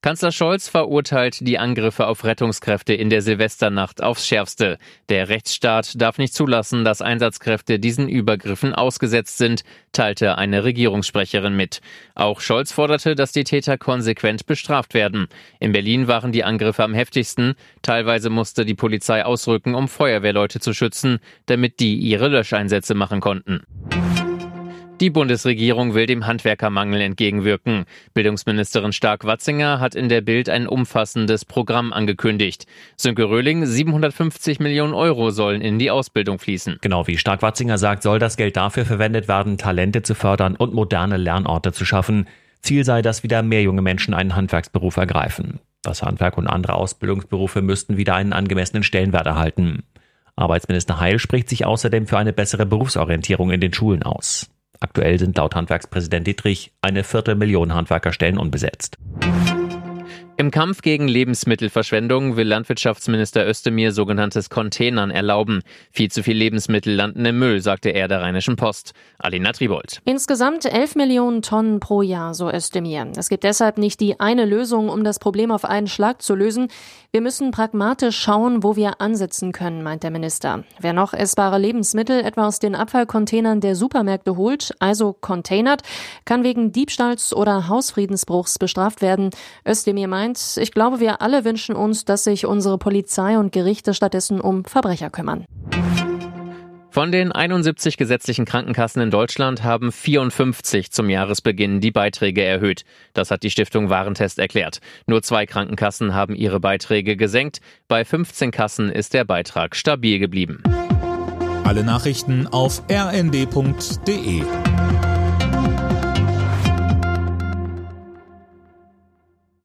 Kanzler Scholz verurteilt die Angriffe auf Rettungskräfte in der Silvesternacht aufs Schärfste. Der Rechtsstaat darf nicht zulassen, dass Einsatzkräfte diesen Übergriffen ausgesetzt sind, teilte eine Regierungssprecherin mit. Auch Scholz forderte, dass die Täter konsequent bestraft werden. In Berlin waren die Angriffe am heftigsten. Teilweise musste die Polizei ausrücken, um Feuerwehrleute zu schützen, damit die ihre Löscheinsätze machen konnten. Die Bundesregierung will dem Handwerkermangel entgegenwirken. Bildungsministerin Stark-Watzinger hat in der Bild ein umfassendes Programm angekündigt. Sönke Röhling, 750 Millionen Euro sollen in die Ausbildung fließen. Genau wie Stark-Watzinger sagt, soll das Geld dafür verwendet werden, Talente zu fördern und moderne Lernorte zu schaffen. Ziel sei, dass wieder mehr junge Menschen einen Handwerksberuf ergreifen. Das Handwerk und andere Ausbildungsberufe müssten wieder einen angemessenen Stellenwert erhalten. Arbeitsminister Heil spricht sich außerdem für eine bessere Berufsorientierung in den Schulen aus. Aktuell sind laut Handwerkspräsident Dietrich eine Viertelmillion Handwerkerstellen unbesetzt. Im Kampf gegen Lebensmittelverschwendung will Landwirtschaftsminister Özdemir sogenanntes Containern erlauben. Viel zu viel Lebensmittel landen im Müll, sagte er der Rheinischen Post. Alina Tribold. Insgesamt 11 Millionen Tonnen pro Jahr, so Özdemir. Es gibt deshalb nicht die eine Lösung, um das Problem auf einen Schlag zu lösen. Wir müssen pragmatisch schauen, wo wir ansetzen können, meint der Minister. Wer noch essbare Lebensmittel etwa aus den Abfallcontainern der Supermärkte holt, also containert, kann wegen Diebstahls oder Hausfriedensbruchs bestraft werden. Özdemir meint, meint, ich glaube, wir alle wünschen uns, dass sich unsere Polizei und Gerichte stattdessen um Verbrecher kümmern. Von den 71 gesetzlichen Krankenkassen in Deutschland haben 54 zum Jahresbeginn die Beiträge erhöht. Das hat die Stiftung Warentest erklärt. Nur zwei Krankenkassen haben ihre Beiträge gesenkt. Bei 15 Kassen ist der Beitrag stabil geblieben. Alle Nachrichten auf rnd.de